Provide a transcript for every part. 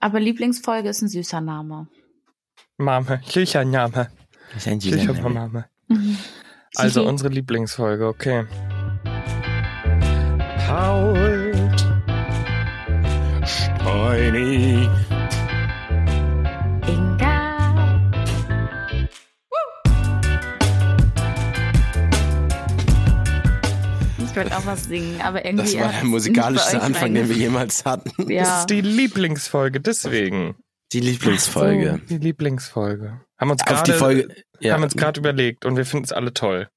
Aber Lieblingsfolge ist ein süßer Name. Mame, ist ein Kilchermame. Also unsere Lieblingsfolge, okay. Paul. Steini. Ich wollte auch was singen, aber irgendwie. Das war der musikalischste Anfang, den wir jemals hatten. Ja. Das ist die Lieblingsfolge, deswegen. Die Lieblingsfolge. Die Lieblingsfolge. Haben uns gerade. Ja, haben uns gerade überlegt und wir finden es alle toll.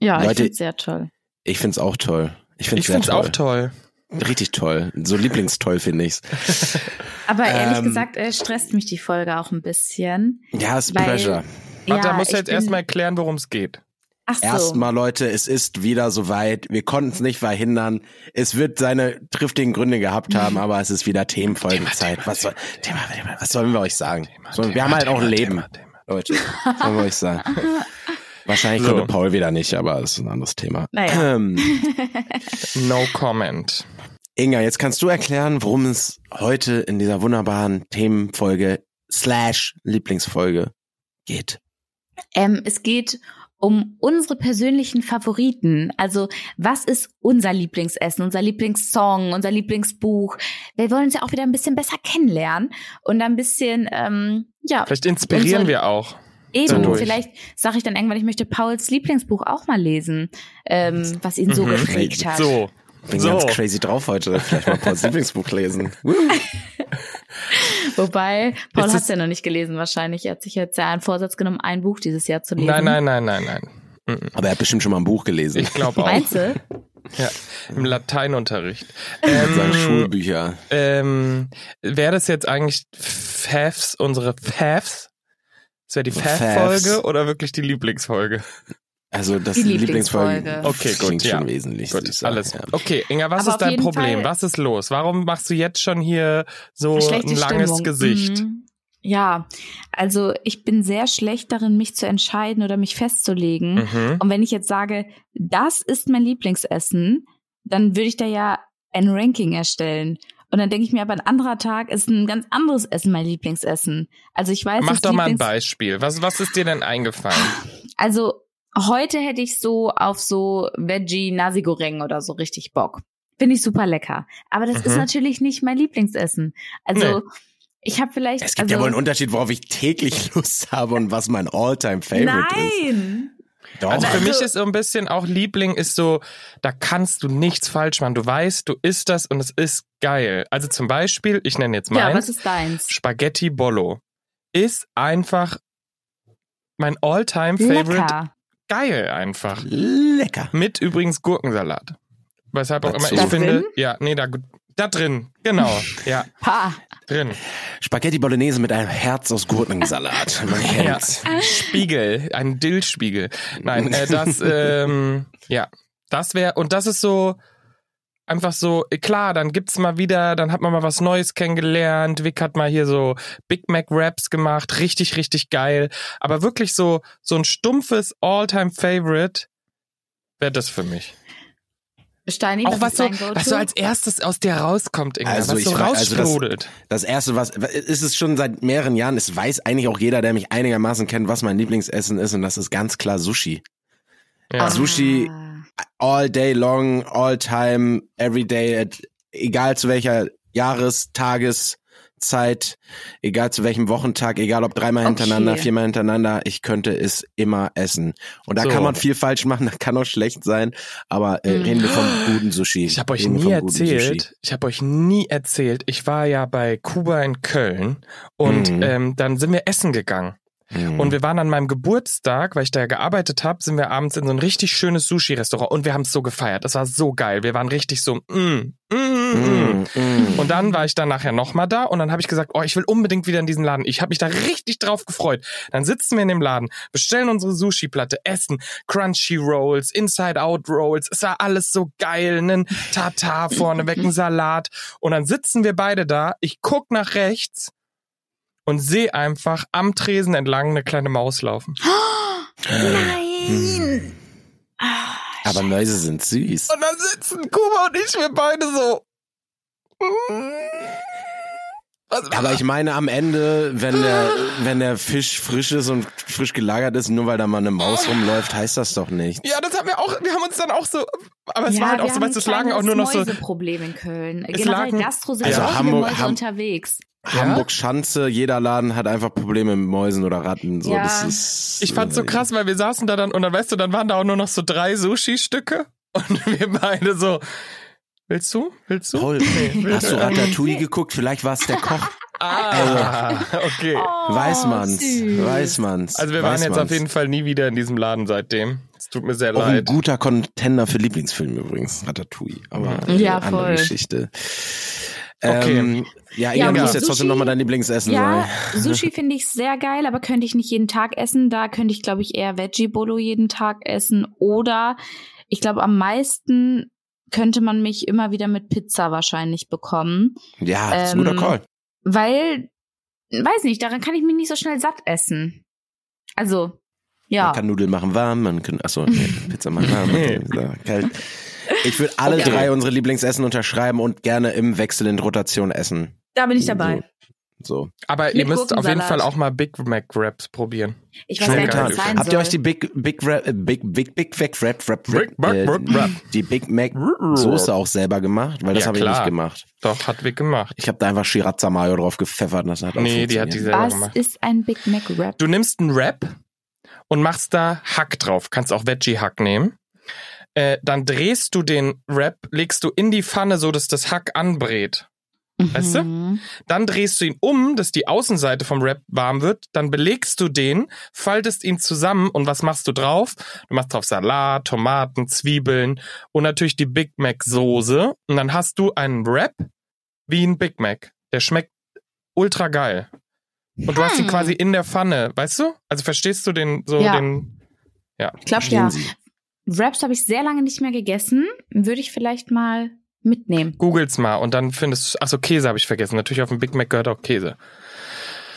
Ja, ich Leute- finde sehr toll. ich find's auch toll. Ich Ich finde es toll. auch toll. Richtig toll. So lieblingstoll finde ich's. Aber ehrlich Ähm, gesagt, äh, stresst mich die Folge auch ein bisschen. Ja, ist Weil- Pleasure. Warte, da ja, musst du ich jetzt erstmal erklären, worum es geht. Ach so. Erstmal, Leute, es ist wieder soweit. Wir konnten es nicht verhindern. Es wird seine triftigen Gründe gehabt haben, aber es ist wieder Themenfolgezeit. Was, soll, Thema, Thema, was sollen wir euch sagen? So, wir haben halt auch ein Leben, Leute. Was sollen wir euch sagen? Wahrscheinlich So. konnte Paul wieder nicht, aber das ist ein anderes Thema. Naja. Ähm, No comment. Inga, jetzt kannst du erklären, worum es heute in dieser wunderbaren Themenfolge slash Lieblingsfolge geht. Ähm, es geht um unsere persönlichen Favoriten. Also, was ist unser Lieblingsessen, unser Lieblingssong, unser Lieblingsbuch? Wir wollen uns ja auch wieder ein bisschen besser kennenlernen und ein bisschen, ähm, ja, Vielleicht inspirieren wir auch. eben. dadurch. Vielleicht sage ich dann irgendwann, ich möchte Pauls Lieblingsbuch auch mal lesen, ähm, was ihn so Mhm. geprägt hat. So. Bin So. ganz crazy drauf heute. Vielleicht mal Pauls Lieblingsbuch lesen. Wobei, Paul hat es- ja noch nicht gelesen wahrscheinlich. Er hat sich jetzt ja einen Vorsatz genommen, ein Buch dieses Jahr zu lesen. Nein, nein, nein, nein, nein. Aber er hat bestimmt schon mal ein Buch gelesen. Ich glaube auch. Meinst du? Ja, im Lateinunterricht. Seine Ähm, Schulbücher. ähm, Wäre das jetzt eigentlich Favs, unsere Favs? Das wäre die Favs. Fav-Folge oder wirklich die Lieblingsfolge? Also das Die Lieblingsfolge. Lieblingsfolge. Okay, gut, klingt ja. schon wesentlich. Gut, süßer, alles. Ja. Okay, Inga, was Aber ist dein Problem? Fall- Was ist los? Warum machst du jetzt schon hier so ein langes Stimmung. Gesicht? Mhm. Ja, also ich bin sehr schlecht darin, mich zu entscheiden oder mich festzulegen. Mhm. Und wenn ich jetzt sage, das ist mein Lieblingsessen, dann würde ich da ja ein Ranking erstellen. Und dann denke ich mir, aber ein anderer Tag ist ein ganz anderes Essen mein Lieblingsessen. Also ich weiß, Mach doch mal ein Lieblings- Beispiel. Was, was ist dir denn eingefallen? Also heute hätte ich so auf so Veggie Nasi Goreng oder so richtig Bock. Finde ich super lecker. Aber das ist Mhm. natürlich nicht mein Lieblingsessen. Also Nee. ich habe vielleicht. Es gibt also, ja wohl einen Unterschied, worauf ich täglich Lust habe und was mein All-Time-Favorite ist. Nein! Doch. Also für Also- mich ist so ein bisschen auch Liebling ist so, da kannst du nichts falsch machen. Du weißt, du isst das und es ist geil. Also zum Beispiel, ich nenne jetzt Ja, was meins, ist deins? Spaghetti Bollo. Ist einfach mein All-Time-Favorite. Geil einfach. Lecker. Mit übrigens Gurkensalat. Weshalb auch Dazu. immer ich Da finde, drin? ja, nee, da, da drin, genau, ja, Ha. drin. Spaghetti Bolognese mit einem Herz aus Gurkensalat. Man Ja. kennt's. Spiegel, ein Dillspiegel. Nein, äh, das, ähm, ja, das wäre, und das ist so, einfach so, klar, dann gibt's mal wieder, dann hat man mal was Neues kennengelernt. Vic hat mal hier so Big Mac Raps gemacht, richtig, richtig geil. Aber wirklich so, so ein stumpfes All-Time-Favorite wäre das für mich. Steini, Auch was, so, was so als erstes aus dir rauskommt, Inga, Also was ich so frag- also das-. Das erste, was, ist es schon seit mehreren Jahren, es weiß eigentlich auch jeder, der mich einigermaßen kennt, was mein Lieblingsessen ist und das ist ganz klar Sushi. ja. Sushi- Ah. All day long, all time, every day, at- egal zu welcher Jahres-, Tageszeit, egal zu welchem Wochentag, egal ob dreimal Okay. hintereinander, viermal hintereinander, ich könnte es immer essen. Und da So. kann man viel falsch machen, da kann auch schlecht sein, aber äh, Mm. reden wir vom guten Sushi. Ich habe euch Reden nie erzählt, ich habe euch nie erzählt, ich war ja bei Kuba in Köln und Mhm. ähm, dann sind wir essen gegangen. Mhm. Und wir waren an meinem Geburtstag, weil ich da ja gearbeitet habe, sind wir abends in so ein richtig schönes Sushi-Restaurant und wir haben es so gefeiert. Das war so geil. Wir waren richtig so, mm, mm, mm, mm. Mm. Und dann war ich dann nachher nochmal da und dann habe ich gesagt, oh, ich will unbedingt wieder in diesen Laden. Ich habe mich da richtig drauf gefreut. Dann sitzen wir in dem Laden, bestellen unsere Sushi-Platte, essen Crunchy Rolls, Inside-Out Rolls. Es war alles so geil, nen Tartar vorneweg, ein Salat. Und dann sitzen wir beide da. Ich guck nach rechts und sehe einfach am Tresen entlang eine kleine Maus laufen. Nein! Aber Mäuse sind süß. Und dann sitzen Kuba und ich, wir beide so. Was, Aber ich meine, am Ende, wenn der, wenn der Fisch frisch ist und frisch gelagert ist, nur weil da mal eine Maus rumläuft, heißt das doch nicht. ja, das haben wir auch, wir haben uns dann auch so, aber es ja, war halt auch wir so, haben weißt du, es lagen auch nur noch so, Mäuseproblem in Köln. Es Generell lagen- Gastro sind Also Hamburg- Mäuse Ham- unterwegs. Hamburg Schanze, jeder Laden hat einfach Probleme mit Mäusen oder Ratten. So, Ja. das ist, ich fand's so krass, weil wir saßen da dann und dann, weißt du, dann waren da auch nur noch so drei Sushi-Stücke und wir beide so, willst du? Willst du? Paul, Nee, hast du Ratatouille geguckt? Vielleicht war es der Koch. Ah, okay. Oh, Weiß man's. süß. Weiß man's. Also wir waren jetzt man's. auf jeden Fall nie wieder in diesem Laden seitdem. Es tut mir sehr Auch ein leid. guter Contender für Lieblingsfilm übrigens, Ratatouille. Aber äh, Ja, andere voll. Geschichte. Okay. Ähm, ja, Ja, Ian, du jetzt trotzdem nochmal dein Lieblingsessen Ja, sagen. Sushi finde ich sehr geil, aber könnte ich nicht jeden Tag essen. Da könnte ich, glaube ich, eher Veggie Bolo jeden Tag essen. Oder ich glaube, am meisten könnte man mich immer wieder mit Pizza wahrscheinlich bekommen. Ja, das ist ein guter Ähm, Call. Weil, weiß nicht, daran kann ich mich nicht so schnell satt essen. Also, ja. Man kann Nudeln machen warm, man kann, achso, nee, Pizza machen warm, man kann, so, kalt. Ich würde alle Okay. drei unsere Lieblingsessen unterschreiben und gerne im Wechsel in Rotation essen. Da bin ich dabei. So. Aber ihr Mit müsst auf jeden. Fall auch mal Big Mac Wraps probieren. Ich weiß gar nicht, was das sein Habt ihr euch die Big Big Rap, äh, Big Big Big Mac Rap Rap Big Mac äh, Rap Rap. die Big Mac Soße auch selber gemacht, weil das Ja, habe ich klar. nicht gemacht. Doch, hat Vic gemacht. Ich habe da einfach Shirazza Mayo drauf gepfeffert und das hat auch Nee, die hat die funktioniert. selber Was gemacht. ist ein Big Mac Wrap? Du nimmst einen Wrap und machst da Hack drauf. Kannst auch Veggie-Hack nehmen. Äh, dann drehst du den Wrap, legst du in die Pfanne, so dass das Hack anbrät. Weißt du? Mhm. Dann drehst du ihn um, dass die Außenseite vom Wrap warm wird. Dann belegst du den, faltest ihn zusammen und was machst du drauf? Du machst drauf Salat, Tomaten, Zwiebeln und natürlich die Big Mac Soße. Und dann hast du einen Wrap wie ein Big Mac. Der schmeckt ultra geil. Und du hast ihn Hm. quasi in der Pfanne, weißt du? Also verstehst du den so Ja. den Ich glaube ja. Sie. Wraps habe ich sehr lange nicht mehr gegessen. Würde ich vielleicht mal mitnehmen. Googles mal und dann findest du, ach so, Käse habe ich vergessen. Natürlich auf dem Big Mac gehört auch Käse.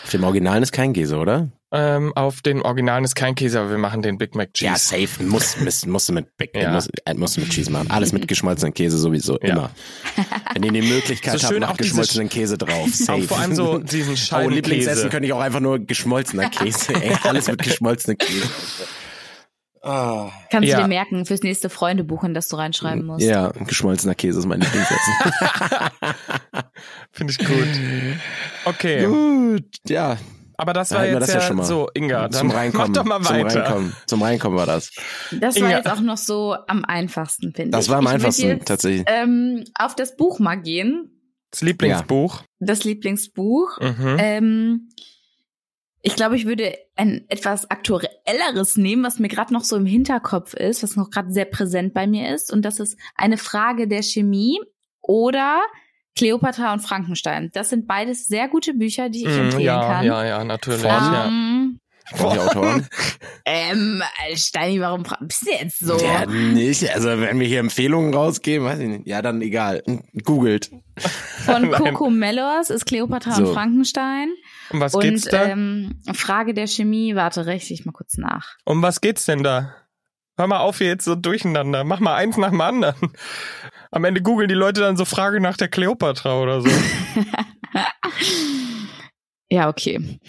Auf dem Originalen ist kein Käse, oder? Ähm, auf den Originalen ist kein Käse, aber wir machen den Big Mac Ja, Cheese. safe. Muss, muss, musst du mit Big, Ja. muss, äh, musst du mit Cheese machen. Alles mit geschmolzenem Käse sowieso, Ja. immer. Wenn ihr die Möglichkeit So habt, diese geschmolzenen Käse drauf. Safe. Auch vor allem so diesen Oh, Scheibenkäse. Lieblingsessen könnte ich auch einfach nur geschmolzener Käse. Ey, alles mit geschmolzenem Käse. Ah. Kannst Ja. du dir merken fürs nächste Freundebuch, in das du reinschreiben musst. Ja, geschmolzener Käse ist mein Lieblingsessen. Finde ich gut. Okay, Gut, ja. aber das Da war wir jetzt das ja ja, schon mal. so, Inga, dann zum Reinkommen. mach doch mal Zum weiter. Reinkommen. Zum Reinkommen war das. Das war Inga. jetzt auch noch so am einfachsten, finde ich. Das war am ich einfachsten, jetzt, tatsächlich. Ähm, auf das Buch mal gehen. Das Lieblingsbuch. Das Lieblingsbuch. Mhm. Ähm, ich glaube, ich würde ein etwas aktuelleres nehmen, was mir gerade noch so im Hinterkopf ist, was noch gerade sehr präsent bei mir ist. Und das ist eine Frage der Chemie oder Cleopatra und Frankenstein. Das sind beides sehr gute Bücher, die ich Mm, empfehlen ja, kann. ja, ja, natürlich. Von- Ja. Von die Autoren. ähm, Steini, warum bist du jetzt so? Ja, nicht. Also, wenn wir hier Empfehlungen rausgeben, weiß ich nicht. Ja, dann egal. Googelt. Von. Coco Mellos ist Cleopatra So. und Frankenstein. Um was geht's Und da? ähm, Frage der Chemie, warte, rechne ich mal kurz nach. um was geht's denn da? Hör mal auf hier jetzt so durcheinander. Mach mal eins nach dem anderen. Am Ende googeln die Leute dann so Frage nach der Kleopatra oder so. Ja, okay.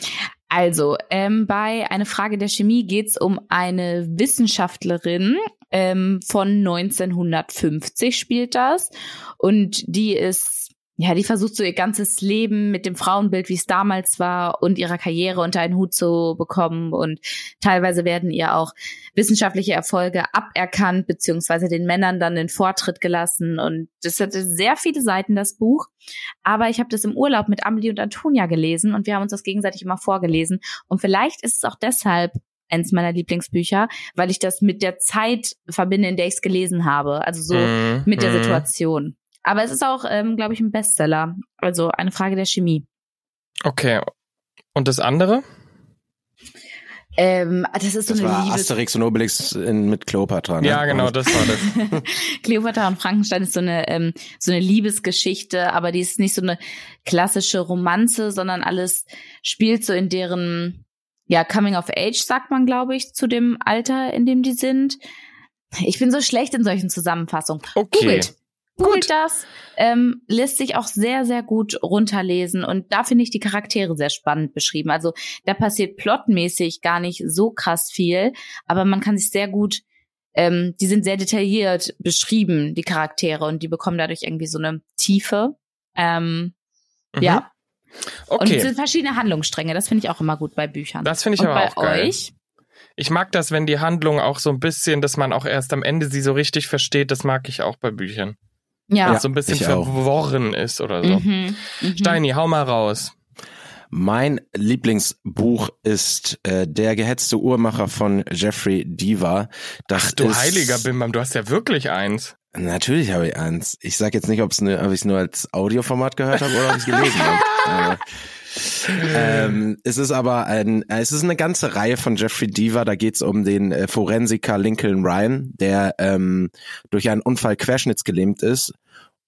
Also, ähm, bei Eine Frage der Chemie geht's um eine Wissenschaftlerin ähm, von 1950 spielt das. Und die ist, ja, die versucht so ihr ganzes Leben mit dem Frauenbild, wie es damals war, und ihrer Karriere unter einen Hut zu bekommen. Und teilweise werden ihr auch wissenschaftliche Erfolge aberkannt, beziehungsweise den Männern dann den Vortritt gelassen. Und das hatte sehr viele Seiten, das Buch. Aber ich habe das im Urlaub mit Amelie und Antonia gelesen und wir haben uns das gegenseitig immer vorgelesen. Und vielleicht ist es auch deshalb eins meiner Lieblingsbücher, weil ich das mit der Zeit verbinde, in der ich es gelesen habe. Also so Mhm, mit der mhm. Situation. Aber es ist auch, ähm, glaube ich, ein Bestseller. Also eine Frage der Chemie. Okay. Und das andere? Ähm, das ist so Das eine war Liebes Asterix und Obelix in, mit Cleopatra, ne? Ja, genau, das war das. Cleopatra und Frankenstein ist so eine ähm, so eine Liebesgeschichte, aber die ist nicht so eine klassische Romanze, sondern alles spielt so in deren ja Coming of Age sagt man, glaube ich, zu dem Alter, in dem die sind. Ich bin so schlecht in solchen Zusammenfassungen. Okay. Googelt. Googelt das. Ähm, lässt sich auch sehr, sehr gut runterlesen. Und da finde ich die Charaktere sehr spannend beschrieben. Also da passiert plotmäßig gar nicht so krass viel, aber man kann sich sehr gut, ähm, die sind sehr detailliert beschrieben, die Charaktere, und die bekommen dadurch irgendwie so eine Tiefe. Ähm, Mhm. Ja. Und es Okay. sind verschiedene Handlungsstränge. Das finde ich auch immer gut bei Büchern. Das finde ich und aber bei auch geil. euch? Ich mag das, wenn die Handlung auch so ein bisschen, dass man auch erst am Ende sie so richtig versteht. Das mag ich auch bei Büchern. Ja. So ein bisschen ich auch. verworren ist oder so. Mhm. Mhm. Steini, hau mal raus. Mein Lieblingsbuch ist äh, Der gehetzte Uhrmacher von Jeffrey Deaver. Das Ach du ist, heiliger Bimbam, du hast ja wirklich eins. Natürlich habe ich eins. Ich sag jetzt nicht, ob's ne, ob ich es nur als Audioformat gehört habe oder ob ich gelesen habe. Ähm, es ist aber ein, es ist eine ganze Reihe von Jeffrey Deaver. Da geht's um den äh, Forensiker Lincoln Ryan, der ähm, durch einen Unfall querschnittsgelähmt ist.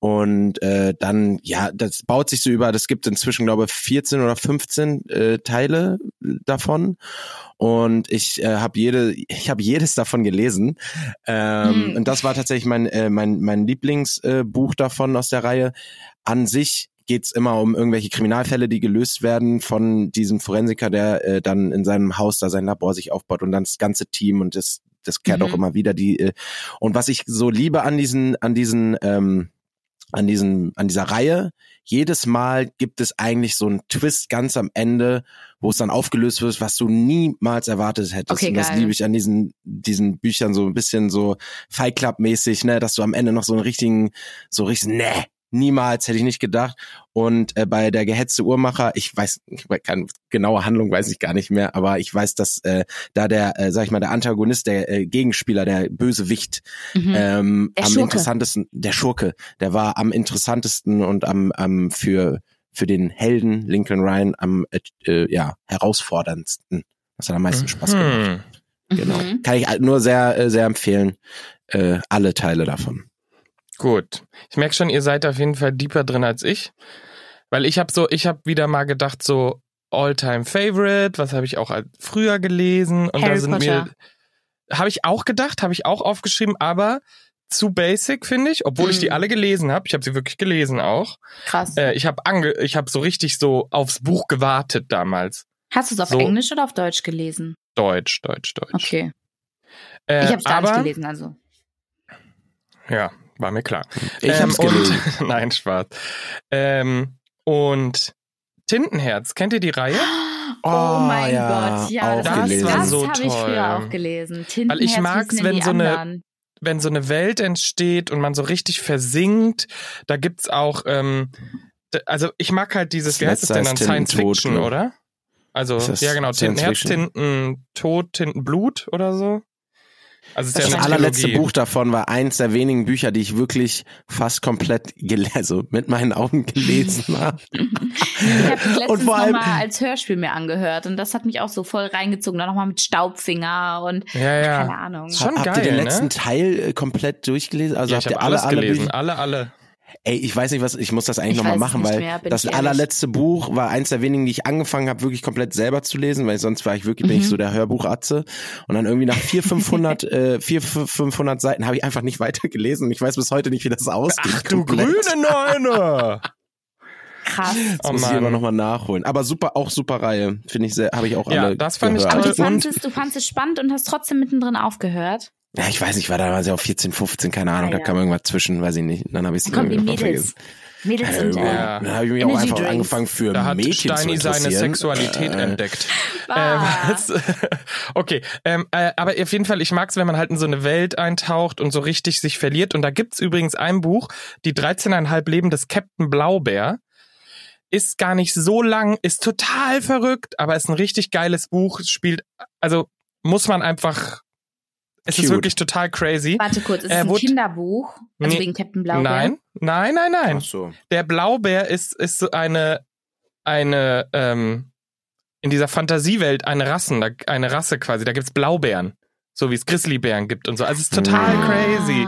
Und äh, dann, ja, das baut sich so über, das gibt inzwischen, glaube ich, 14 oder 15 äh, Teile davon. Und ich äh, habe jede, ich habe jedes davon gelesen. Ähm, Hm. Und das war tatsächlich mein, äh, mein, mein Lieblingsbuch äh, davon aus der Reihe. An sich geht's immer um irgendwelche Kriminalfälle, die gelöst werden von diesem Forensiker, der äh, dann in seinem Haus da sein Labor sich aufbaut und dann das ganze Team und das, das kehrt Mhm. auch immer wieder die. Äh, und was ich so liebe an diesen, an diesen, ähm, an diesen, an dieser Reihe, jedes Mal gibt es eigentlich so einen Twist ganz am Ende, wo es dann aufgelöst wird, was du niemals erwartet hättest. Okay, und das geil. liebe ich an diesen, diesen Büchern so ein bisschen so Fight Club mäßig, ne, dass du am Ende noch so einen richtigen, so richtig, ne, niemals hätte ich nicht gedacht. Und äh, bei der gehetzte Uhrmacher, ich weiß, ich kann genaue Handlung weiß ich gar nicht mehr, aber ich weiß, dass äh, da der, äh, sag ich mal, der Antagonist, der äh, Gegenspieler, der Bösewicht, Mhm. ähm, Der am Schurke. interessantesten, der Schurke, der war am interessantesten und am, am für für den Helden Lincoln Ryan am äh, äh, ja herausforderndsten. Das hat am meisten Spaß gemacht. Hm. Genau. Mhm. Kann ich nur sehr äh, sehr empfehlen. Äh, alle Teile davon. Gut. Ich merke schon, ihr seid auf jeden Fall deeper drin als ich. Weil ich habe so, ich habe wieder mal gedacht, so All-Time Favorite, was habe ich auch früher gelesen? Und da Harry sind Potter. mir. Habe ich auch gedacht, habe ich auch aufgeschrieben, aber zu basic, finde ich, obwohl ich die Mhm. alle gelesen habe. Ich habe sie wirklich gelesen auch. Krass. Äh, ich habe habe so richtig so aufs Buch gewartet damals. Hast du es auf so- Englisch oder auf Deutsch gelesen? Deutsch, Deutsch, Deutsch. Okay. Äh, Ich habe es gar aber, nicht gelesen, also. Ja, war mir klar. Ich Ähm, hab's gelesen. Und, nein, Spaß. Ähm, und Tintenherz, kennt ihr die Reihe? Oh, Oh, mein ja, Gott, ja, das, gelesen. das so habe ich früher auch gelesen. Weil ich Tintenherz, mag's, wenn so eine- anderen? Wenn so eine Welt entsteht und man so richtig versinkt, da gibt's auch, ähm, also ich mag halt dieses, Das wie heißt es letzte denn dann, Science Fiction, oder? Also, das ja genau, Tintenherz? Tinten, Tod, Tintenblut oder so. Also Das ja eine allerletzte. Buch davon war eins der wenigen Bücher, die ich wirklich fast komplett gelesen, also mit meinen Augen gelesen habe. Ich habe das Und letztens vor allem- nochmal als Hörspiel mir angehört und das hat mich auch so voll reingezogen. Dann nochmal mit Staubfinger und Ja, ja. keine Ahnung. Schon Habt geil, ihr den ne? letzten Teil äh, komplett durchgelesen? Also ja, ich habt habe ihr alle, alles alle gelesen, Bücher? alle, alle. Ey, ich weiß nicht, was, ich muss das eigentlich Ich nochmal machen, weil mehr, das ich allerletzte Buch war eins der wenigen, die ich angefangen habe, wirklich komplett selber zu lesen, weil sonst war ich wirklich, bin ich Mhm. so der Hörbuchatze. Und dann irgendwie nach vier, 500, äh, vier, 500 Seiten habe ich einfach nicht weiter gelesen und ich weiß bis heute nicht, wie das ausgeht. Ach du komplett. grüne Neune! Krass. Das Oh muss ich aber nochmal nachholen. Aber super, auch super Reihe. Finde ich sehr, habe ich auch Ja, alle das fand ich gehört. Aber toll. du Und- fandest, es, du fandest es spannend und hast trotzdem mittendrin aufgehört. Ja, ich weiß nicht, war damals ja auf 14, 15, keine Ahnung, Ah, da ja. kam irgendwas zwischen, weiß ich nicht. Dann habe ich es irgendwie Mädels. Mädels Äh, sind äh, Ja. Dann habe ich mich auch Energy einfach Drinks. angefangen für Da hat Mädchen Steini zu seine interessieren. Sexualität Äh, entdeckt. wahr. Ähm, was- okay, ähm, äh, aber auf jeden Fall, ich mag's, wenn man halt in so eine Welt eintaucht und so richtig sich verliert. Und da gibt's übrigens ein Buch, die 13,5 Leben des Captain Blaubeer. Ist gar nicht so lang, ist total verrückt, aber ist ein richtig geiles Buch. Es Spielt, also muss man einfach. Es ist Cute. wirklich total crazy. Warte kurz, ist Äh, es ein wurde- Kinderbuch? Also Nee. wegen Captain Blaubeer? Nein, nein, nein, nein. Ach so. der Blaubeer ist, ist so eine, eine, ähm, in dieser Fantasiewelt eine Rassen, eine Rasse quasi. Da gibt's Blaubeeren. So wie es Grizzlybären gibt und so. Also es ist total Ah. crazy.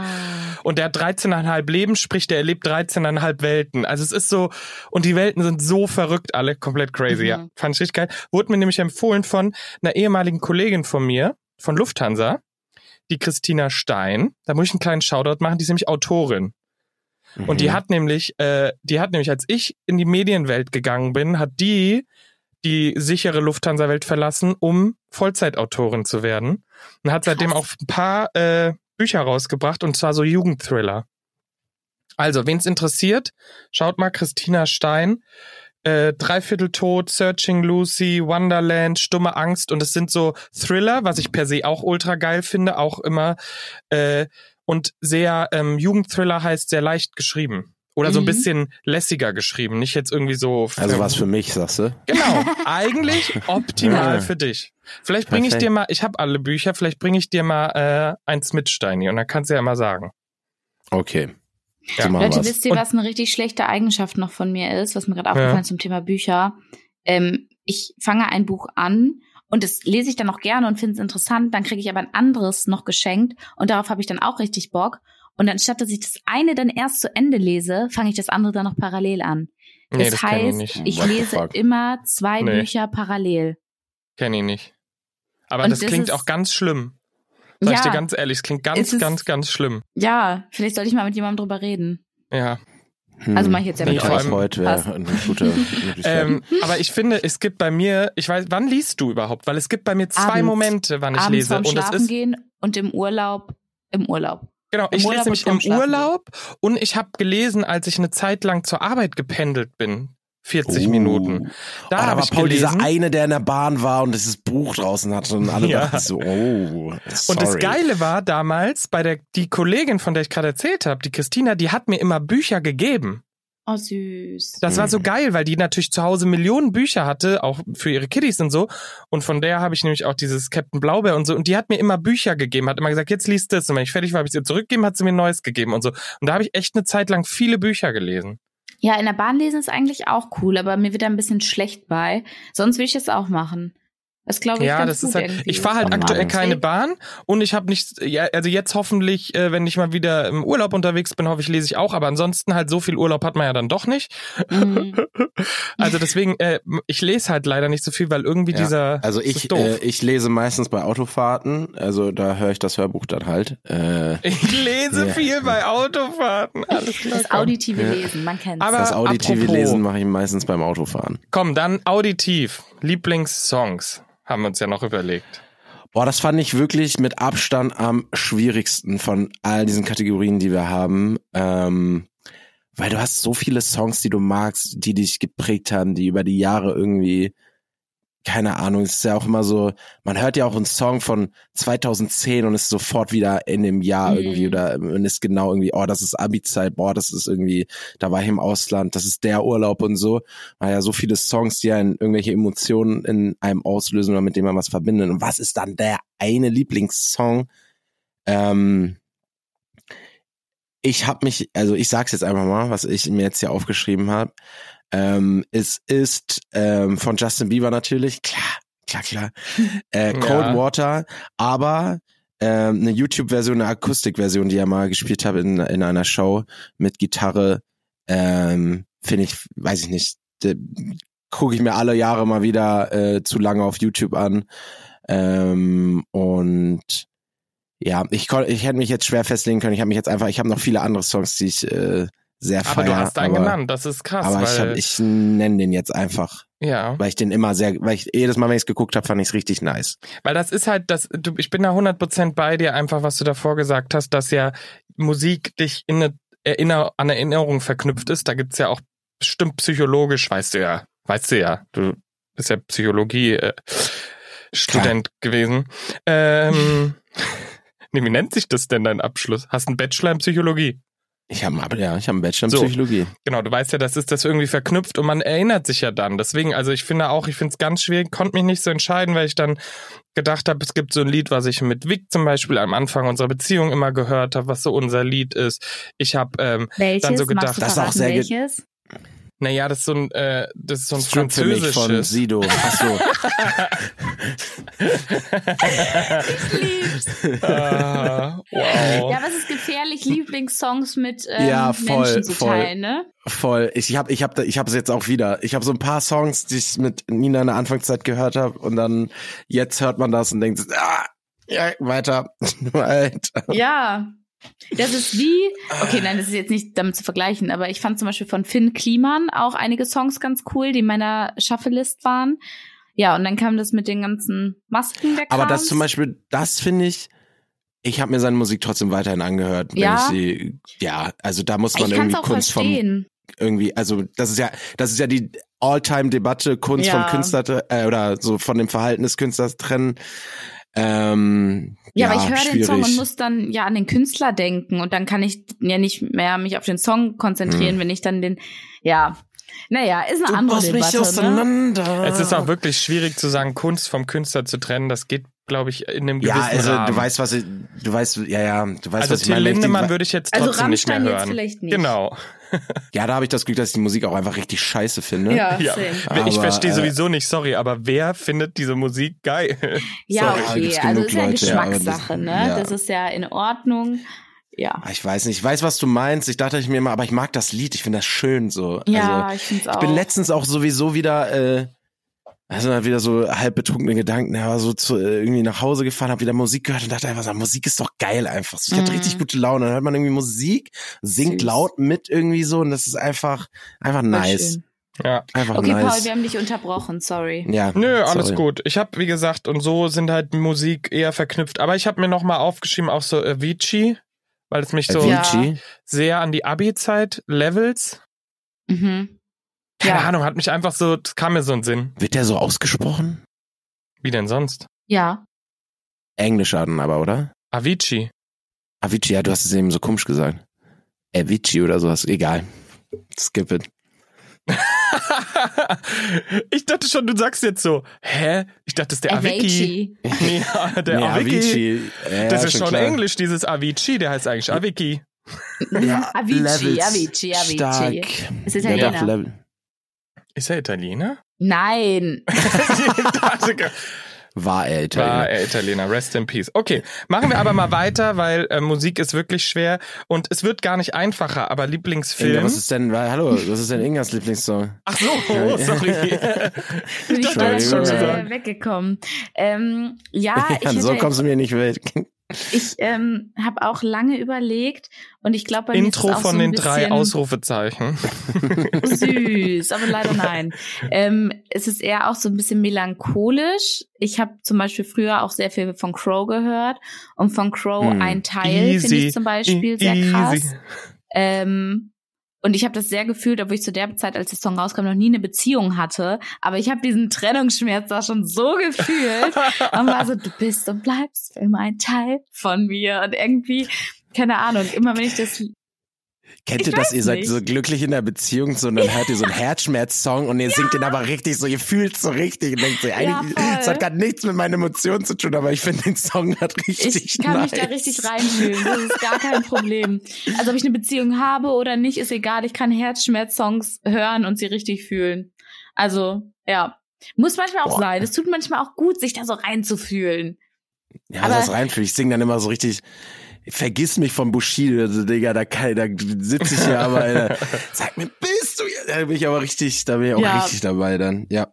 Und der hat 13,5 Leben, sprich, der erlebt 13,5 Welten. Also es ist so, und die Welten sind so verrückt alle, komplett crazy, Mhm. ja. Fand ich richtig geil. Wurde mir nämlich empfohlen von einer ehemaligen Kollegin von mir, von Lufthansa, die Christina Stein. Da muss ich einen kleinen Shoutout machen, die ist nämlich Autorin. Und die Mhm. hat nämlich, äh, die hat nämlich, als ich in die Medienwelt gegangen bin, hat die die sichere Lufthansa-Welt verlassen, um Vollzeitautorin zu werden. Und hat seitdem auch ein paar äh, Bücher rausgebracht, und zwar so Jugendthriller. Also, wen es interessiert, schaut mal Christina Stein. Äh, Dreiviertel Tod, Searching Lucy, Wonderland, Stumme Angst und es sind so Thriller, was ich per se auch ultra geil finde, auch immer äh, und sehr ähm, Jugendthriller heißt sehr leicht geschrieben oder so ein Mhm. bisschen lässiger geschrieben, nicht jetzt irgendwie so Also was für mich, sagst du? Genau, eigentlich optimal Ja. für dich. Vielleicht bringe ich dir mal, ich habe alle Bücher, vielleicht bringe ich dir mal äh, eins mit Steini und dann kannst du ja mal sagen. Okay. Ja. So machen Leute, wir's. wisst ihr, was eine richtig schlechte Eigenschaft noch von mir ist, was mir gerade aufgefallen ist zum Thema Bücher? Ähm, ich fange ein Buch an und das lese ich dann auch gerne und finde es interessant, dann kriege ich aber ein anderes noch geschenkt und darauf habe ich dann auch richtig Bock. Und anstatt dass ich das eine dann erst zu Ende lese, fange ich das andere dann noch parallel an. Nee, das, das kenne ich heißt, ich the lese fuck? immer zwei Nee. Bücher parallel. Kenne ich nicht. Aber Und das das klingt auch ganz schlimm. Sag ich Ja. dir ganz ehrlich, es klingt ganz, Es ist- ganz, ganz schlimm. Ja, vielleicht sollte ich mal mit jemandem drüber reden. Ja. Hm. Also mach ich jetzt ja mit euch. allem- heute wäre eine gute. Ähm, aber ich finde, es gibt bei mir, ich weiß, wann liest du überhaupt? Weil es gibt bei mir zwei Abends. Momente, wann ich Abends lese. Und das Schlafen ist, gehen und im Urlaub, im Urlaub. genau, im ich Urlaub lese nämlich vorm im Urlaub und ich habe gelesen, als ich eine Zeit lang zur Arbeit gependelt bin. 40 Oh. Minuten. Da oh, habe war ich Paul gelesen. dieser eine, der in der Bahn war und dieses Buch draußen hatte und alle Ja. dachten so, oh, sorry. Und das Geile war damals, bei der, die Kollegin, von der ich gerade erzählt habe, die Christina, die hat mir immer Bücher gegeben. Oh, süß. Das war Mhm. so geil, weil die natürlich zu Hause Millionen Bücher hatte, auch für ihre Kiddies und so. Und von der habe ich nämlich auch dieses Captain Blaubeer und so. Und die hat mir immer Bücher gegeben, hat immer gesagt, jetzt liest das. Und wenn ich fertig war, habe ich es ihr zurückgegeben, hat sie mir ein neues gegeben und so. Und da habe ich echt eine Zeit lang viele Bücher gelesen. Ja, in der Bahn lesen ist eigentlich auch cool, aber mir wird da ein bisschen schlecht bei. Sonst will ich das auch machen. Das glaube ich ja, ganz das gut ist halt, ich fahre halt aktuell keine Bahn und ich habe nicht, ja, also jetzt hoffentlich, äh, wenn ich mal wieder im Urlaub unterwegs bin, hoffe ich, lese ich auch, aber ansonsten halt so viel Urlaub hat man ja dann doch nicht. Mhm. Also deswegen, äh, ich lese halt leider nicht so viel, weil irgendwie Ja, dieser, Also ich, ist doof. äh, ich lese meistens bei Autofahrten, also da höre ich das Hörbuch dann halt. Äh, Ich lese Ja. viel bei Autofahrten. Alles klar. Das auditive Ja. Lesen, man kennt's. Aber das auditive apropos- Lesen mache ich meistens beim Autofahren. Komm, dann auditiv. Lieblingssongs haben wir uns ja noch überlegt. Boah, das fand ich wirklich mit Abstand am schwierigsten von all diesen Kategorien, die wir haben. Ähm, weil du hast so viele Songs, die du magst, die dich geprägt haben, die über die Jahre irgendwie, keine Ahnung, es ist ja auch immer so, man hört ja auch einen Song von 2010 und ist sofort wieder in dem Jahr Mhm. irgendwie oder man ist genau irgendwie, oh, das ist Abi-Zeit, boah, das ist irgendwie, da war ich im Ausland, das ist der Urlaub und so. Weil ja so viele Songs, die ja irgendwelche Emotionen in einem auslösen oder mit denen man was verbindet. Und was ist dann der eine Lieblingssong? Ähm, ich habe mich, also ich sag's jetzt einfach mal, was ich mir jetzt hier aufgeschrieben habe. Ähm, es ist ähm, von Justin Bieber natürlich, klar, klar, klar. Äh, Ja. Cold Water, aber ähm, eine YouTube-Version, eine Akustikversion, die er mal gespielt hat in, in einer Show mit Gitarre, ähm, finde ich, weiß ich nicht, gucke ich mir alle Jahre mal wieder äh, zu lange auf YouTube an. Ähm, und ja, ich, ich hätte mich jetzt schwer festlegen können. Ich habe mich jetzt einfach, ich habe noch viele andere Songs, die ich äh, sehr Aber feier. du hast einen aber, genannt, das ist krass, aber ich, hab, ich nenne den jetzt einfach, ja, weil ich den immer sehr, weil ich jedes Mal, wenn ich es geguckt habe, fand ich es richtig nice. weil das ist halt, das, du, ich bin da 100% bei dir, einfach was du davor gesagt hast, dass ja Musik dich in eine Erinner an Erinnerung verknüpft ist. Da gibt's ja auch bestimmt psychologisch, weißt du ja, weißt du ja, du bist ja Psychologie äh, Student gewesen. Ähm, nee, wie nennt sich das denn dein Abschluss? Hast einen Bachelor in Psychologie? Ich habe ja, ich habe einen Bachelor in So. Psychologie. Genau, du weißt ja, das ist das irgendwie verknüpft und man erinnert sich ja dann. Deswegen, also ich finde auch, ich finde es ganz schwierig, konnte mich nicht so entscheiden, weil ich dann gedacht habe, es gibt so ein Lied, was ich mit Vic zum Beispiel am Anfang unserer Beziehung immer gehört habe, was so unser Lied ist. Ich habe, ähm, welches? dann so gedacht, das ist auch sehr welches? Naja, das ist so ein, äh, das ist so ein Strip für mich von französisches. Sido. Ach so. ah, wow. Ja, was ist gefährlich, Lieblingssongs mit ähm, Ja, voll, Menschen zu voll. teilen, ne? Voll. Ich habe ich hab, ich hab es jetzt auch wieder. Ich habe so ein paar Songs, die ich mit Nina in der Anfangszeit gehört habe und dann jetzt hört man das und denkt, ah, ja, weiter. weiter. Ja. Das ist wie, okay, nein, das ist jetzt nicht damit zu vergleichen, aber ich fand zum Beispiel von Finn Kliman auch einige Songs ganz cool, die in meiner Shuffle-List waren. Ja, und dann kam das mit den ganzen Masken der Aber das zum Beispiel, das finde ich, ich habe mir seine Musik trotzdem weiterhin angehört. Wenn Ja? ich sie, ja, also da muss man Ich irgendwie Kunst vom verstehen. irgendwie, also das ist ja, das ist ja die All-Time-Debatte, Kunst Ja. vom Künstler äh, oder so von dem Verhalten des Künstlers trennen. Ähm, Ja, ja, aber ich höre den Song und muss dann ja an den Künstler denken und dann kann ich ja nicht mehr mich auf den Song konzentrieren, wenn ich dann den, ja, naja, ist eine andere Debatte. Ne? auseinander. Es ist auch wirklich schwierig zu sagen, Kunst vom Künstler zu trennen. Das geht, glaube ich, in einem gewissen ja, also Rahmen. du weißt, was ich, du weißt, ja, ja, du weißt, also was ich Till meine. Ich die- Lindemann würde ich jetzt Also trotzdem nicht mehr Rammstein jetzt hören. vielleicht nicht. Genau. Ja, da habe ich das Glück, dass ich die Musik auch einfach richtig scheiße finde. Ja, Ja. same. ich Aber, verstehe äh, sowieso nicht, sorry, aber wer findet diese Musik geil? Ja, Sorry, okay, also genug ist ja Leute, ja, aber das- Geschmackssache, ne? ja. Das ist ja in Ordnung. Ja. Ah, Ich weiß nicht, ich weiß, was du meinst. Ich dachte ich mir immer, aber ich mag das Lied, ich finde das schön so. Ja, also, ich finde es auch. ich bin letztens auch sowieso wieder, äh, also mal wieder so halb betrunkene Gedanken, ja, aber so zu, äh, irgendwie nach Hause gefahren, habe wieder Musik gehört und dachte einfach, so, Musik ist doch geil einfach. So, Ich hatte Mhm. richtig gute Laune. Dann hört man irgendwie Musik, singt Süß. laut mit irgendwie so und das ist einfach, einfach nice. Ja. Einfach Okay, Paul, nice. wir haben dich unterbrochen, sorry. ja, Nö, alles sorry. gut. Ich habe, wie gesagt, und so sind halt Musik eher verknüpft. Aber ich habe mir nochmal aufgeschrieben, auch so Avicii, weil es mich so Ja. Avicii. sehr an die Abi-Zeit levels. Mhm. Keine Ja. Ahnung, hat mich einfach so, das kam mir so ein Sinn. Wird der so ausgesprochen? Wie denn sonst? Ja. Englisch dann aber, oder? Avicii. Avicii, ja, du hast es eben so komisch gesagt. Avicii oder sowas, egal. Skip it. ich dachte schon, du sagst jetzt so, hä? Ich dachte, das ist der Avicii. Avicii. Ja, der Nee, Avicii. Ja, Das ist schon klar. Englisch, dieses Avicii, der heißt eigentlich Avicii. Ja, Avicii, Avicii, Avicii. Stark. Ist Ja, Italiener. Level. Ist er Italiener? Nein. Ich War er War Italiener. er Italiener, rest in peace. Okay, machen wir aber mal weiter, weil äh, Musik ist wirklich schwer und es wird gar nicht einfacher, aber Inga, Lieblingsfilm. was ist denn, wa- hallo, was ist denn Ingas Lieblingssong? Ach so, oh, sorry. Bin ich du schon äh, weggekommen. Ähm, ja, ich, Ja, so hätte- kommst du mir nicht weg. Ich ähm, habe auch lange überlegt und ich glaube, bei mir Intro ist es auch von so den drei Ausrufezeichen. süß, aber leider nein. ähm, es ist eher auch so ein bisschen melancholisch. Ich habe zum Beispiel früher auch sehr viel von Crow gehört und von Crow Hm. ein Teil finde ich zum Beispiel sehr Easy. krass. Ähm, und ich habe das sehr gefühlt, obwohl ich zu der Zeit, als der Song rauskam, noch nie eine Beziehung hatte. Aber ich habe diesen Trennungsschmerz da schon so gefühlt und war so, du bist und bleibst immer ein Teil von mir. Und irgendwie, keine Ahnung, immer wenn ich das Kennt ihr das? Ihr seid nicht. so glücklich in der Beziehung, so, und dann hört ihr so einen Herzschmerz-Song und ihr singt den aber richtig so, ihr fühlt so richtig und denkt so, eigentlich, es hat gerade nichts mit meinen Emotionen zu tun, aber ich finde den Song hat richtig Ich kann nice. mich da richtig reinfühlen. Das ist gar kein Problem. Also ob ich eine Beziehung habe oder nicht, ist egal. Ich kann Herzschmerz-Songs hören und sie richtig fühlen. Also, ja. Muss manchmal auch Boah. sein. Es tut manchmal auch gut, sich da so reinzufühlen. Ja, Aber- das reinfühlt. Ich singe dann immer so richtig, vergiss mich von Bushido, also, Digga, da, kann, da sitze ich ja aber, Alter, sag mir, bist du hier? Da bin ich aber richtig, da bin ich auch Ja. richtig dabei dann, ja.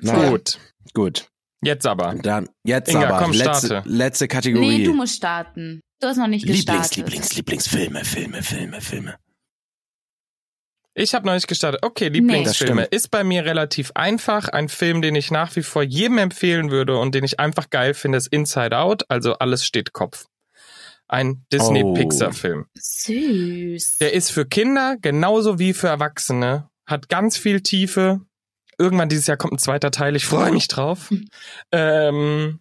Naja, Gut, gut. jetzt aber. Dann, jetzt Inga, aber, komm, letzte, starte. letzte Kategorie. Nee, du musst starten. Du hast noch nicht Lieblings, gestartet. Lieblings, Lieblingsfilme, Filme, Filme, Filme. Ich habe noch nicht gestartet. Okay, Lieblingsfilme. stimmt. Ist bei mir relativ einfach. Ein Film, den ich nach wie vor jedem empfehlen würde und den ich einfach geil finde, ist Inside Out. Also alles steht Kopf. Ein Oh. Disney-Pixar-Film. Süß. Der ist für Kinder genauso wie für Erwachsene. Hat ganz viel Tiefe. Irgendwann dieses Jahr kommt ein zweiter Teil. Ich freue mich drauf. Ähm,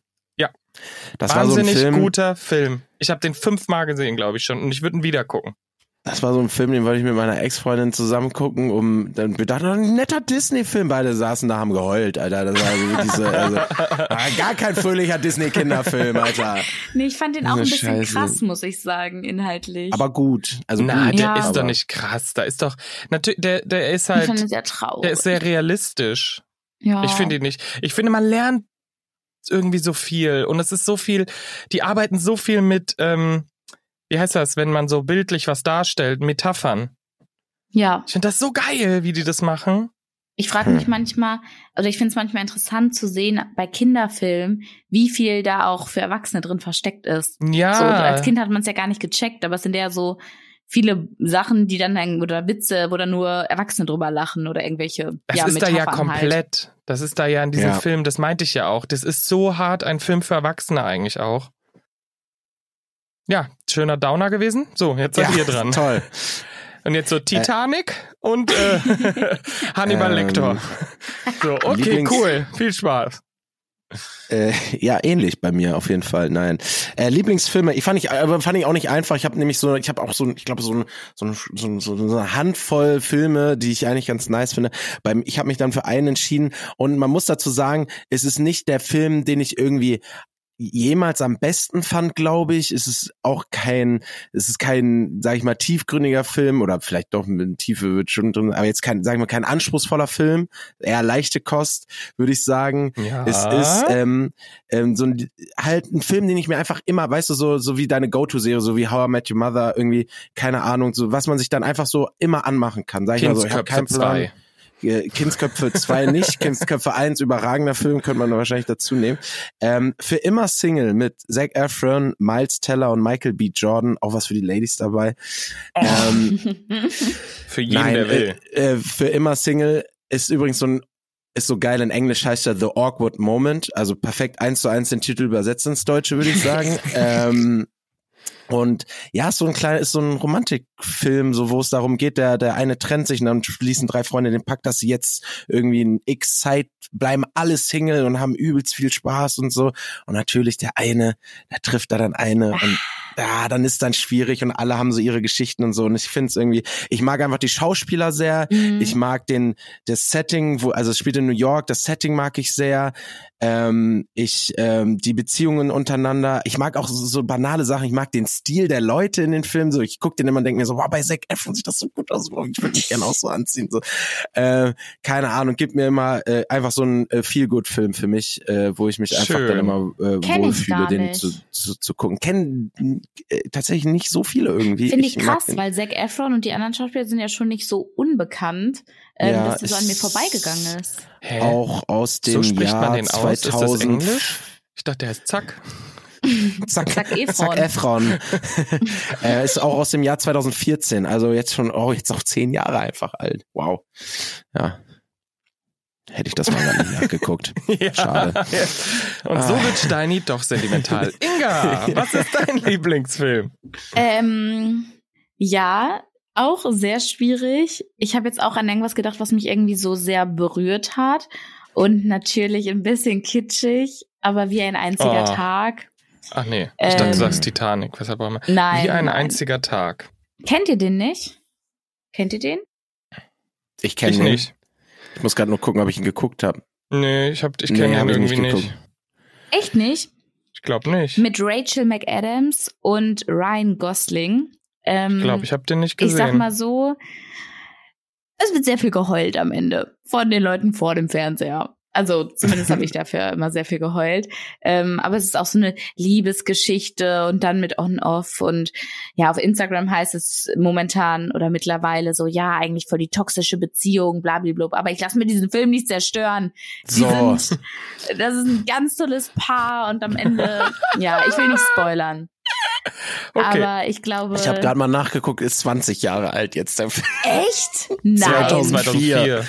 Das war so ein wahnsinnig Film, guter Film. Ich habe den fünfmal gesehen, glaube ich schon. Und ich würde ihn wieder gucken. Das war so ein Film, den wollte ich mit meiner Ex-Freundin zusammen gucken, um, dann, wir dachten, ein netter Disney-Film, beide saßen da, haben geheult, Alter, das war also so, also, ah, gar kein fröhlicher Disney-Kinderfilm, Alter. Nee, ich fand den auch Diese ein bisschen Scheiße. krass, muss ich sagen, inhaltlich. Aber gut, also Na, gut, der Ja. ist doch nicht krass. Da ist doch, natürlich, der, der ist ich fand halt, ihn sehr traurig. der ist sehr realistisch. ja. Ich finde ihn nicht. Ich finde, man lernt irgendwie so viel und es ist so viel, die arbeiten so viel mit, ähm, wie heißt das, wenn man so bildlich was darstellt, Metaphern. Ja, Ich finde das so geil, wie die das machen. Ich frage mich Hm. manchmal, oder ich finde es manchmal interessant zu sehen bei Kinderfilmen, wie viel da auch für Erwachsene drin versteckt ist. Ja. So, als Kind hat man es ja gar nicht gecheckt, aber es sind ja so viele Sachen, die dann oder Witze, wo dann nur Erwachsene drüber lachen oder irgendwelche Das ja, ist da ja Metaphern Halt. komplett. Das ist da ja in diesem Ja. Film, das meinte ich ja auch. Das ist so hart ein Film für Erwachsene eigentlich auch. Ja, schöner Downer gewesen. So, jetzt seid ihr dran. Toll. Und jetzt so Titanic und äh, Hannibal Ähm, Lecter. So, okay, Lieblings- cool. Viel Spaß. Äh, ja, ähnlich bei mir auf jeden Fall. Nein, äh, Lieblingsfilme. Ich fand ich, aber fand ich auch nicht einfach. Ich habe nämlich so, ich habe auch so, ich glaube so, ein- so, ein- so, ein- so eine Handvoll Filme, die ich eigentlich ganz nice finde. Beim, ich habe mich dann für einen entschieden und man muss dazu sagen, es ist nicht der Film, den ich irgendwie jemals am besten fand, glaube ich. Es ist auch kein, es ist kein, sag ich mal, tiefgründiger Film oder vielleicht doch mit Tiefe wird schon drin, aber jetzt kein, sag ich mal, kein anspruchsvoller Film, eher leichte Kost, würde ich sagen. Ja. Es ist ähm, ähm, so ein halt ein Film, den ich mir einfach immer, weißt du, so so wie deine Go-To-Serie, so wie How I Met Your Mother, irgendwie keine Ahnung, so was man sich dann einfach so immer anmachen kann. Sag ich mal so, ich habe keinen Plan. 2. Äh, Kindsköpfe 2 nicht, Kindsköpfe 1 überragender Film, könnte man wahrscheinlich dazu nehmen. Ähm, für immer Single mit Zac Efron, Miles Teller und Michael B. Jordan, auch was für die Ladies dabei. Ähm, Für jeden, Nein, der will. Äh, äh, für immer Single ist übrigens so ein ist so geil in Englisch heißt er The Awkward Moment, also perfekt eins zu eins den Titel übersetzt ins Deutsche würde ich sagen. ähm, und ja, ist so ein kleiner, ist so ein Romantikfilm, so wo es darum geht, der der eine trennt sich und dann schließen drei Freunde den Pakt, dass sie jetzt irgendwie in X Zeit bleiben alle Single und haben übelst viel Spaß und so. Und natürlich der eine, der trifft da dann eine und ja, dann ist dann schwierig und alle haben so ihre Geschichten und so. Und ich finde es irgendwie, ich mag einfach die Schauspieler sehr. Mhm. Ich mag den, das Setting, wo, also es spielt in New York, das Setting mag ich sehr. Ähm, ich, ähm, die Beziehungen untereinander. Ich mag auch so, so banale Sachen. Ich mag den Stil der Leute in den Filmen. So, ich gucke den immer und denke mir so, wow, bei Zac Efron sieht das so gut aus. Wow, Ich würde mich gerne auch so anziehen. So, äh, keine Ahnung, gibt mir immer äh, einfach so ein äh, Feel-Good-Film für mich, äh, wo ich mich einfach Schön. dann immer äh, wohlfühle, den zu, zu, zu gucken. Kennen tatsächlich nicht so viele irgendwie. Finde ich mag krass, weil Zac Efron und die anderen Schauspieler sind ja schon nicht so unbekannt, ähm, Ja, dass das so an mir vorbeigegangen ist. Hä? auch aus dem so spricht Jahr man den aus? Ist das 2000. Englisch? Ich dachte, der heißt Zack. Zack, Zac Efron. Zac Efron. er ist auch aus dem Jahr 2014, also jetzt schon, oh, jetzt auch zehn Jahre einfach alt. Wow. Ja. Hätte ich das mal nachgeguckt. Ja. Schade. Und so Ah. wird Steini doch sentimental. Inga, was ist dein Lieblingsfilm? Ähm, ja, auch sehr schwierig. Ich habe jetzt auch an irgendwas gedacht, was mich irgendwie so sehr berührt hat. Und natürlich ein bisschen kitschig, aber wie ein einziger Oh. Tag. Ach nee, ich dachte, Ähm, du sagst Titanic. Weshalb auch immer. Nein. Wie ein nein. einziger Tag. Kennt ihr den nicht? Kennt ihr den? Ich kenne ihn. nicht. Ich muss gerade nur gucken, ob ich ihn geguckt habe. Nee, ich, hab, ich Nee, kenne hab ihn ich irgendwie nicht nicht. Echt nicht? Ich glaube nicht. Mit Rachel McAdams und Ryan Gosling. Ähm, Ich glaube, ich habe den nicht ich gesehen. sag mal so, es wird sehr viel geheult am Ende von den Leuten vor dem Fernseher. Also zumindest habe ich dafür immer sehr viel geheult. Ähm, aber es ist auch so eine Liebesgeschichte und dann mit On-Off. Und ja, auf Instagram heißt es momentan oder mittlerweile so, ja, eigentlich voll die toxische Beziehung, blablabla. Aber ich lasse mir diesen Film nicht zerstören. Die So. sind, das ist ein ganz tolles Paar und am Ende, ja, ich will nicht spoilern. okay. Aber ich glaube. Ich habe gerade mal nachgeguckt, ist 20 Jahre alt jetzt der Film. Echt? Nein. 2004.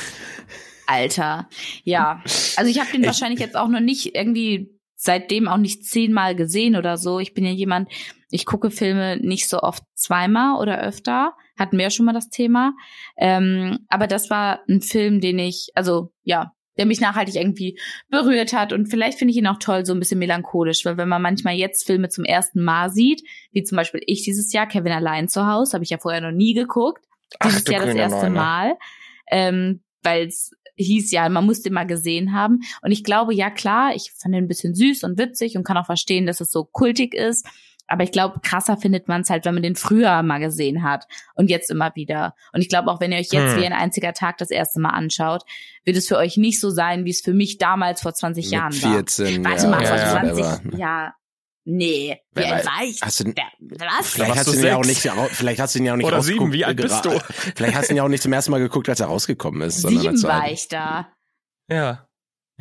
Alter. Ja. Also ich habe den Ich- wahrscheinlich jetzt auch noch nicht irgendwie seitdem auch nicht zehnmal gesehen oder so. Ich bin ja jemand, ich gucke Filme nicht so oft zweimal oder öfter. Hatten wir ja schon mal das Thema. Ähm, aber das war ein Film, den ich, also ja, der mich nachhaltig irgendwie berührt hat. Und vielleicht finde ich ihn auch toll, so ein bisschen melancholisch, weil wenn man manchmal jetzt Filme zum ersten Mal sieht, wie zum Beispiel ich dieses Jahr, Kevin allein zu Hause, habe ich ja vorher noch nie geguckt. Ach, Dieses du Jahr das erste Neune. Mal. Ähm, weil es hieß ja, man muss den mal gesehen haben. Und ich glaube, ja klar, ich fand den ein bisschen süß und witzig und kann auch verstehen, dass es so kultig ist. Aber ich glaube, krasser findet man es halt, wenn man den früher mal gesehen hat und jetzt immer wieder. Und ich glaube, auch wenn ihr euch jetzt Hm. wie ein einziger Tag das erste Mal anschaut, wird es für euch nicht so sein, wie es für mich damals vor 20 Jahren Mit war. 14. Warte ja, mal, ja, vor ja, 20 whatever. ja, Nee, wie Wer alt weiß. war ich? Hast du- was? Vielleicht hast, du ihn ja auch nicht, vielleicht hast du ihn ja auch nicht Oder sieben, wie alt bist du? Vielleicht hast du ihn ja auch nicht zum ersten Mal geguckt, als er rausgekommen ist. sondern als Sieben war ich da. Ja.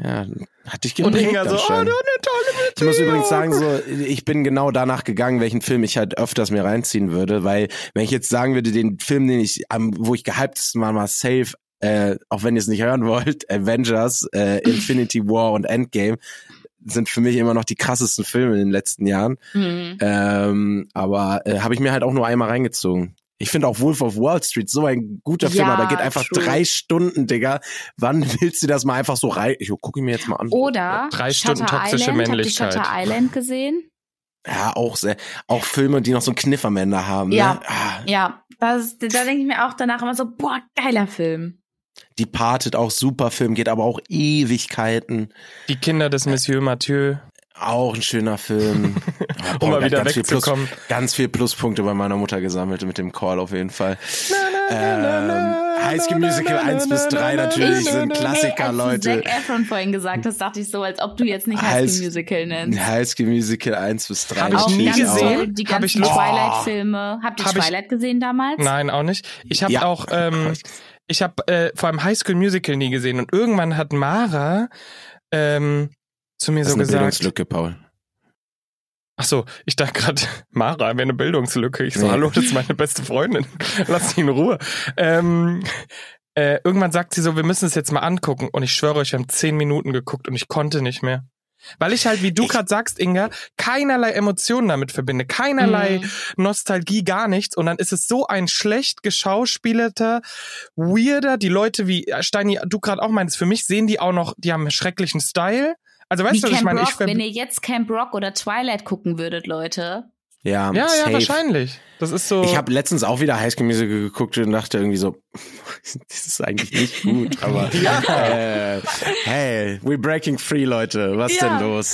Ja, hat dich Und geprägt Inga so, oh, eine tolle Ich muss übrigens sagen, so, ich bin genau danach gegangen, welchen Film ich halt öfters mir reinziehen würde, weil wenn ich jetzt sagen würde, den Film, den ich, am, wo ich gehyptesten war, war safe, äh, auch wenn ihr es nicht hören wollt, Avengers, äh, Infinity War und Endgame sind für mich immer noch die krassesten Filme in den letzten Jahren. Hm. Ähm, aber äh, habe ich mir halt auch nur einmal reingezogen. Ich finde auch Wolf of Wall Street so ein guter Film, Ja, aber der geht einfach true. drei Stunden, Digga. Wann willst du das mal einfach so rein? Ich gucke ihn mir jetzt mal an. Oder Drei Stunden Shutter toxische Island. Männlichkeit. Habt ihr Shutter Island gesehen? Ja, auch sehr. Auch Filme, die noch so einen Kniff am Ende haben. Ja. Ne? Ah, Ja, das, da denke ich mir auch danach immer so, boah, geiler Film. Departed auch super Film, geht aber auch Ewigkeiten. Die Kinder des Monsieur Mathieu. Auch ein schöner Film. Ja, Um mal wieder ganz viel Plus, wegzukommen. ganz viel Pluspunkte bei meiner Mutter gesammelt mit dem Call auf jeden Fall. Ähm, High School Musical 1 bis 3 natürlich sind Klassiker, als Leute. du Zac Efron vorhin gesagt hast, dachte ich so, als ob du jetzt nicht High School Musical nennst. High School Musical 1 bis 3. Hab ich auch nie gesehen. die Hab ich ganzen Twilight-Filme. Habt ihr Hab ich- Twilight gesehen damals? Nein, auch nicht. Ich habe auch, ähm, ich habe äh, vor allem High School Musical nie gesehen und irgendwann hat Mara ähm, zu mir Das ist so eine gesagt, Bildungslücke, Paul. ach so, ich dachte gerade, Mara wäre eine Bildungslücke. Ich so, Nee. hallo, das ist meine beste Freundin. Lass sie in Ruhe. Ähm, äh, irgendwann sagt sie so, wir müssen es jetzt mal angucken und ich schwöre euch, wir haben zehn Minuten geguckt und ich konnte nicht mehr. Weil ich halt, wie du Ich- gerade sagst, Inga, keinerlei Emotionen damit verbinde, keinerlei Mhm. Nostalgie, gar nichts. Und dann ist es so ein schlecht geschauspielerter, weirder, die Leute wie äh, Steini, du gerade auch meinst, für mich sehen die auch noch, die haben einen schrecklichen Style. Also weißt Wie du, was ich Camp meine? Rock, Ich wenn ihr jetzt Camp Rock oder Twilight gucken würdet, Leute. Ja, ja, safe. ja, wahrscheinlich. Das ist so. Ich habe letztens auch wieder High School Musical geguckt und dachte irgendwie so, das ist eigentlich nicht gut, aber äh, hey, we're breaking free, Leute. Was Ja. denn los?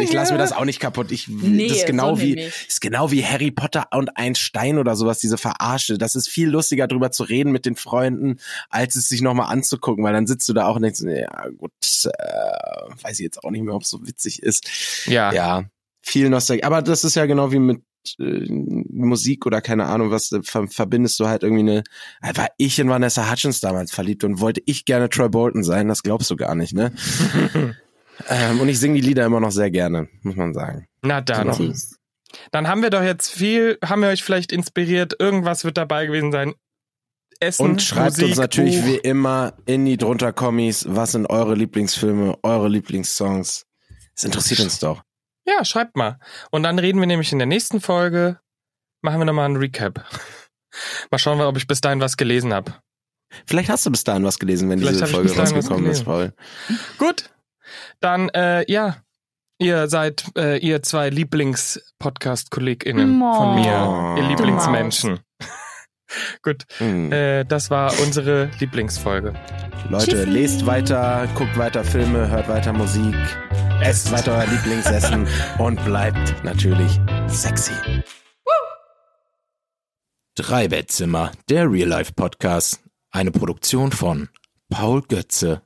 Ich lasse mir das auch nicht kaputt. Ich Nee, das ist genau so wie ist genau wie Harry Potter und ein Stein oder sowas, diese Verarsche. Das ist viel lustiger drüber zu reden mit den Freunden, als es sich nochmal anzugucken, weil dann sitzt du da auch und denkst, ja gut, äh, weiß ich jetzt auch nicht mehr, ob es so witzig ist. ja. Ja, viel Nostalgie. Aber das ist ja genau wie mit äh, Musik oder keine Ahnung was, ver verbindest du halt irgendwie eine, äh, war ich in Vanessa Hutchins damals verliebt und wollte ich gerne Troy Bolton sein, das glaubst du gar nicht, ne? ähm, und ich singe die Lieder immer noch sehr gerne, muss man sagen. Na dann. Süß. Dann haben wir doch jetzt viel, haben wir euch vielleicht inspiriert, irgendwas wird dabei gewesen sein. Essen, Und schreibt Musik, uns natürlich Buch. wie immer in die drunter Kommis, was sind eure Lieblingsfilme, eure Lieblingssongs. Das interessiert uns doch. Ja, schreibt mal. Und dann reden wir nämlich in der nächsten Folge, machen wir nochmal einen Recap. Mal schauen wir, ob ich bis dahin was gelesen habe. Vielleicht hast du bis dahin was gelesen, wenn Vielleicht diese Folge rausgekommen ist. Paul. Gut. Dann, äh, ja. Ihr seid, äh, ihr zwei Lieblings-Podcast-KollegInnen von mir. Oh. Ihr Lieblingsmenschen. Gut. Hm. Äh, das war unsere Lieblingsfolge. Leute, Tschüssi. lest weiter, guckt weiter Filme, hört weiter Musik, esst weiter euer Lieblingsessen und bleibt natürlich sexy. Drei Bettzimmer, der Real Life Podcast. Eine Produktion von Paul Götze